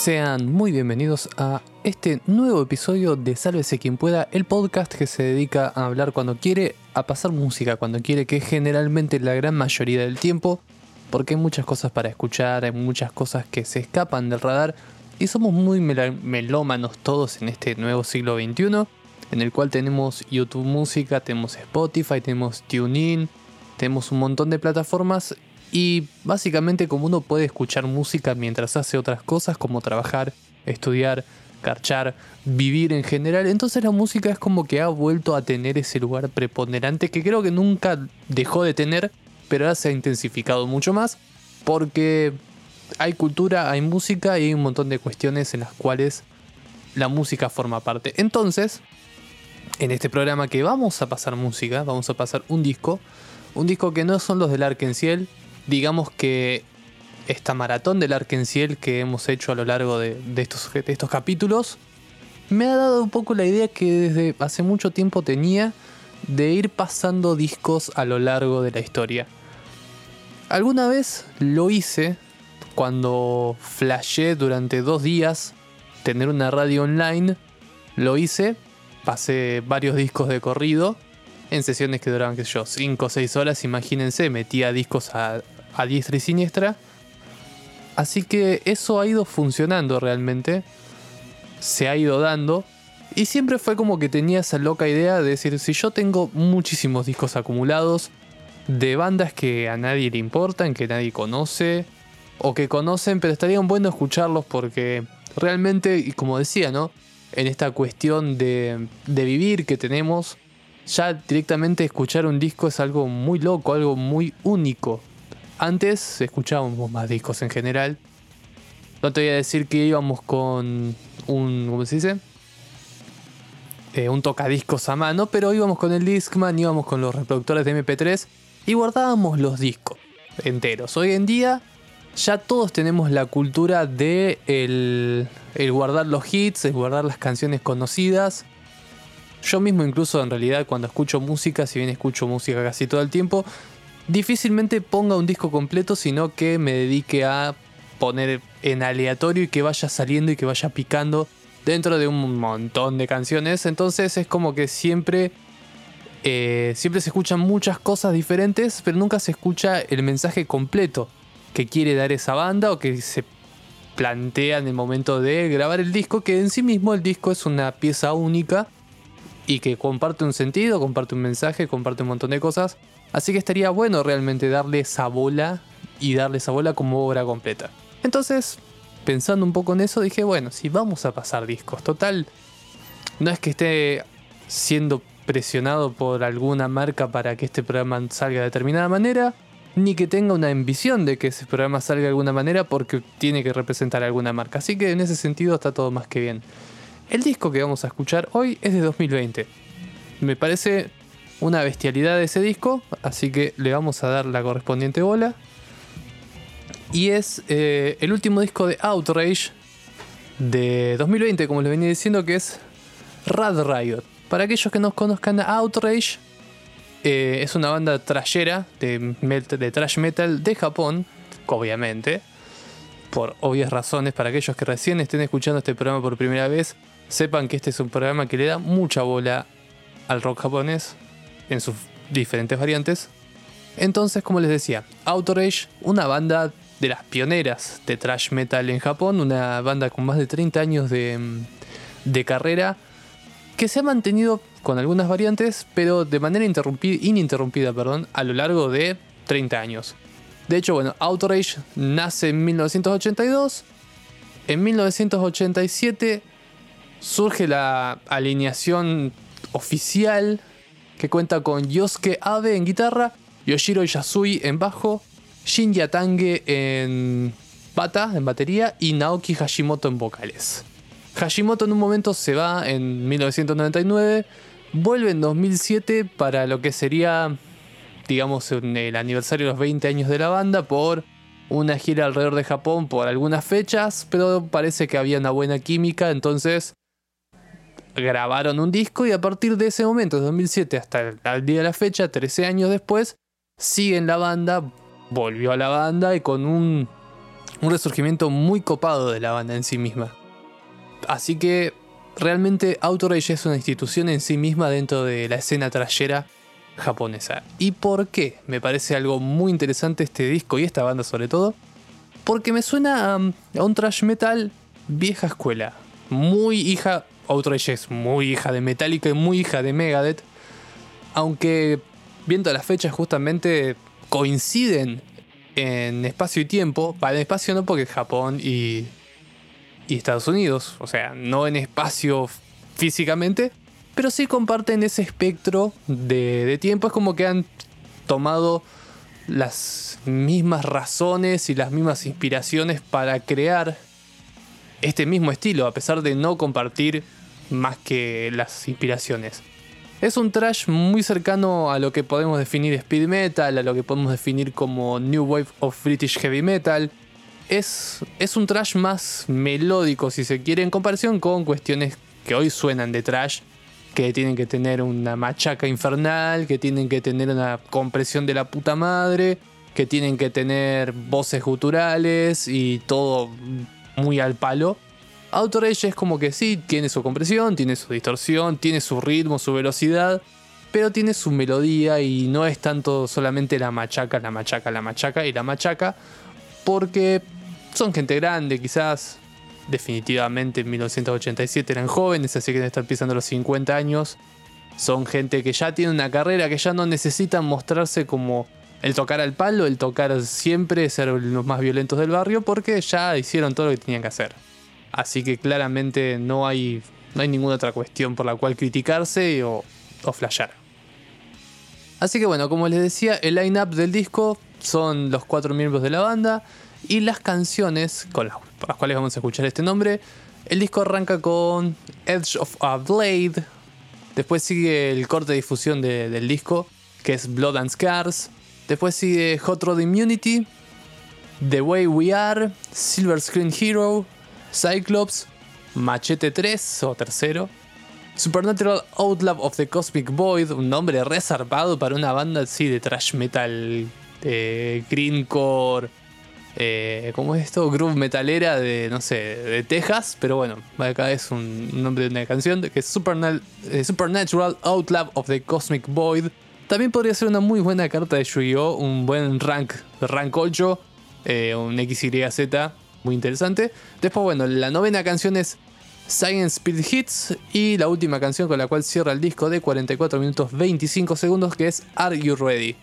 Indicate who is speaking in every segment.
Speaker 1: Sean muy bienvenidos a este nuevo episodio de Sálvese quien pueda, el podcast que se dedica a hablar cuando quiere, a pasar música cuando quiere, que es generalmente la gran mayoría del tiempo, porque hay muchas cosas para escuchar, hay muchas cosas que se escapan del radar y somos muy melómanos todos en este nuevo siglo XXI, en el cual tenemos YouTube Música, tenemos Spotify, tenemos TuneIn, tenemos un montón de plataformas y básicamente como uno puede escuchar música mientras hace otras cosas como trabajar, estudiar, carchar, vivir en general, entonces la música es como que ha vuelto a tener ese lugar preponderante que creo que nunca dejó de tener, pero ahora se ha intensificado mucho más porque hay cultura, hay música y hay un montón de cuestiones en las cuales la música forma parte. Entonces, en este programa que vamos a pasar música, vamos a pasar un disco, un disco que no son los del Arkenciel, digamos que esta maratón del Arkenciel que hemos hecho a lo largo de, estos, capítulos me ha dado un poco la idea que desde hace mucho tiempo tenía de ir pasando discos a lo largo de la historia. Alguna vez lo hice cuando flashé durante dos días tener una radio online. Lo hice, pasé varios discos de corrido en sesiones que duraban, qué sé yo, 5 o 6 horas, imagínense, metía discos a, a diestra y siniestra. Así que eso ha ido funcionando realmente, se ha ido dando. Y siempre fue como que tenía esa loca idea de decir, si yo tengo muchísimos discos acumulados de bandas que a nadie le importan, que nadie conoce, o que conocen, pero estarían bueno escucharlos porque realmente, y como decía, ¿no? En esta cuestión de, de vivir que tenemos, ya directamente escuchar un disco es algo muy loco, algo muy único. Antes escuchábamos más discos en general. No te voy a decir que íbamos con un. ¿Cómo se dice? Eh, un tocadiscos a mano, pero íbamos con el Discman, íbamos con los reproductores de MP3 y guardábamos los discos enteros. Hoy en día ya todos tenemos la cultura de el, el guardar los hits, el guardar las canciones conocidas yo mismo incluso en realidad cuando escucho música, si bien escucho música casi todo el tiempo, difícilmente ponga un disco completo, sino que me dedique a poner en aleatorio y que vaya saliendo y que vaya picando dentro de un montón de canciones. Entonces es como que siempre, eh, siempre se escuchan muchas cosas diferentes, pero nunca se escucha el mensaje completo que quiere dar esa banda o que se plantea en el momento de grabar el disco, que en sí mismo el disco es una pieza única y que comparte un sentido, comparte un mensaje, comparte un montón de cosas. Así que estaría bueno realmente darle esa bola y darle esa bola como obra completa. Entonces, pensando un poco en eso, dije, bueno, si vamos a pasar discos, total, no es que esté siendo presionado por alguna marca para que este programa salga de determinada manera, ni que tenga una ambición de que ese programa salga de alguna manera porque tiene que representar alguna marca. Así que en ese sentido está todo más que bien. El disco que vamos a escuchar hoy es de 2020. Me parece una bestialidad ese disco, así que le vamos a dar la correspondiente bola. Y es eh, el último disco de Outrage de 2020, como les venía diciendo, que es Rad Riot. Para aquellos que no conozcan a Outrage, eh, es una banda trashera de, de trash metal de Japón, obviamente. Por obvias razones, para aquellos que recién estén escuchando este programa por primera vez, sepan que este es un programa que le da mucha bola al rock japonés en sus diferentes variantes. Entonces, como les decía, Outrage, una banda de las pioneras de thrash metal en Japón, una banda con más de 30 años de, de carrera, que se ha mantenido con algunas variantes, pero de manera ininterrumpida perdón, a lo largo de 30 años. De hecho, bueno, Outrage nace en 1982. En 1987 surge la alineación oficial que cuenta con Yosuke Abe en guitarra, Yoshiro Yasui en bajo, Shin Yatange en bata, en batería y Naoki Hashimoto en vocales. Hashimoto en un momento se va en 1999, vuelve en 2007 para lo que sería, digamos, el aniversario de los 20 años de la banda por una gira alrededor de Japón por algunas fechas, pero parece que había una buena química, entonces grabaron un disco y a partir de ese momento, 2007 hasta el día de la fecha, 13 años después, siguen la banda, volvió a la banda y con un un resurgimiento muy copado de la banda en sí misma. Así que realmente Outrage es una institución en sí misma dentro de la escena trayera japonesa. ¿Y por qué? Me parece algo muy interesante este disco y esta banda sobre todo. Porque me suena a, un trash metal vieja escuela. Muy hija, Outrage es muy hija de Metallica y muy hija de Megadeth. Aunque viendo las fechas justamente coinciden en espacio y tiempo. Para el espacio no porque Japón y y Estados Unidos, o sea, no en espacio físicamente, pero sí comparten ese espectro de, tiempo. Es como que han tomado las mismas razones y las mismas inspiraciones para crear este mismo estilo, a pesar de no compartir más que las inspiraciones. Es un trash muy cercano a lo que podemos definir speed metal, a lo que podemos definir como New Wave of British Heavy Metal, es, un trash más melódico, si se quiere, en comparación con cuestiones que hoy suenan de trash, que tienen que tener una machaca infernal, que tienen que tener una compresión de la puta madre, que tienen que tener voces guturales y todo muy al palo. Outrage es como que sí, tiene su compresión, tiene su distorsión, tiene su ritmo, su velocidad, pero tiene su melodía y no es tanto solamente la machaca, la machaca, la machaca y la machaca, porque son gente grande, quizás. Definitivamente en 1987 eran jóvenes, así que estar pisando los 50 años. Son gente que ya tiene una carrera, que ya no necesitan mostrarse como el tocar al palo, el tocar siempre, ser los más violentos del barrio, porque ya hicieron todo lo que tenían que hacer. Así que claramente no hay, no hay ninguna otra cuestión por la cual criticarse o, o flashear. Así que bueno, como les decía, el line-up del disco son los cuatro miembros de la banda. Y las canciones con las, cuales vamos a escuchar este nombre, el disco arranca con Edge of a Blade, después sigue el corte de difusión del disco, que es Blood and Scars, después sigue Hot Rod Immunity, The Way We Are, Silver Screen Hero, Cyclops, Machete 3 o tercero, Supernatural Outlaw of the Cosmic Void, un nombre reservado para una banda así de trash metal, greencore, eh, ¿Cómo es esto? Groove metalera de, no sé, de Texas. Pero bueno, acá es un nombre de una canción que es eh, Supernatural Outlaw of the Cosmic Void. También podría ser una muy buena carta de Yu-Gi-Oh! Un buen rank, rank 8, eh, un XYZ, muy interesante. Después, bueno, la novena canción es Science Speed Hits y la última canción con la cual cierra el disco de 44 minutos 25 segundos que es Are You Ready?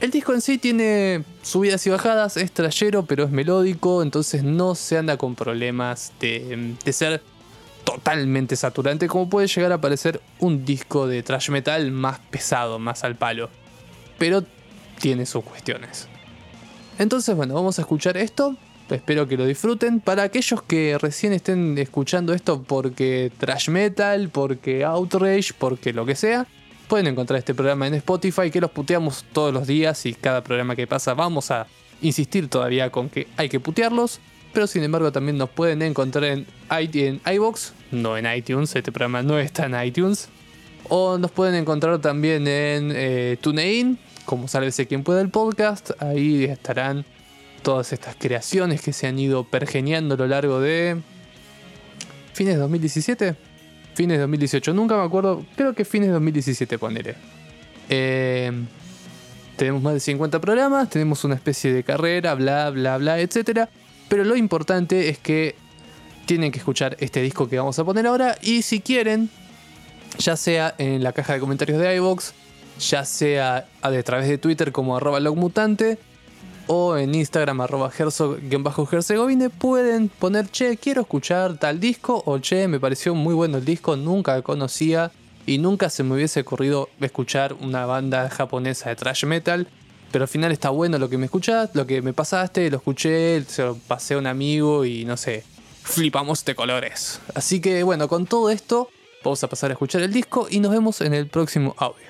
Speaker 1: El disco en sí tiene subidas y bajadas, es trayero pero es melódico, entonces no se anda con problemas de, ser totalmente saturante como puede llegar a parecer un disco de thrash metal más pesado, más al palo. Pero tiene sus cuestiones. Entonces bueno, vamos a escuchar esto, espero que lo disfruten. Para aquellos que recién estén escuchando esto porque thrash metal, porque outrage, porque lo que sea, Pueden encontrar este programa en Spotify, que los puteamos todos los días y cada programa que pasa vamos a insistir todavía con que hay que putearlos. Pero sin embargo también nos pueden encontrar en, en iBox, no en iTunes, este programa no está en iTunes. O nos pueden encontrar también en eh, TuneIn, como sálvese quien pueda el podcast. Ahí estarán todas estas creaciones que se han ido pergeniando a lo largo de fines de 2017 fines de 2018. Nunca me acuerdo, creo que fines de 2017 poneré. Eh, tenemos más de 50 programas, tenemos una especie de carrera, bla, bla, bla, etc. Pero lo importante es que tienen que escuchar este disco que vamos a poner ahora. Y si quieren, ya sea en la caja de comentarios de iVoox, ya sea a través de Twitter como arroba logmutante, o en Instagram arroba herzog-herzegovine pueden poner, che, quiero escuchar tal disco o che, me pareció muy bueno el disco, nunca conocía y nunca se me hubiese ocurrido escuchar una banda japonesa de thrash metal. Pero al final está bueno lo que me escuchaste, lo que me pasaste, lo escuché, se lo pasé a un amigo y no sé, flipamos de colores. Así que bueno, con todo esto, vamos a pasar a escuchar el disco y nos vemos en el próximo audio.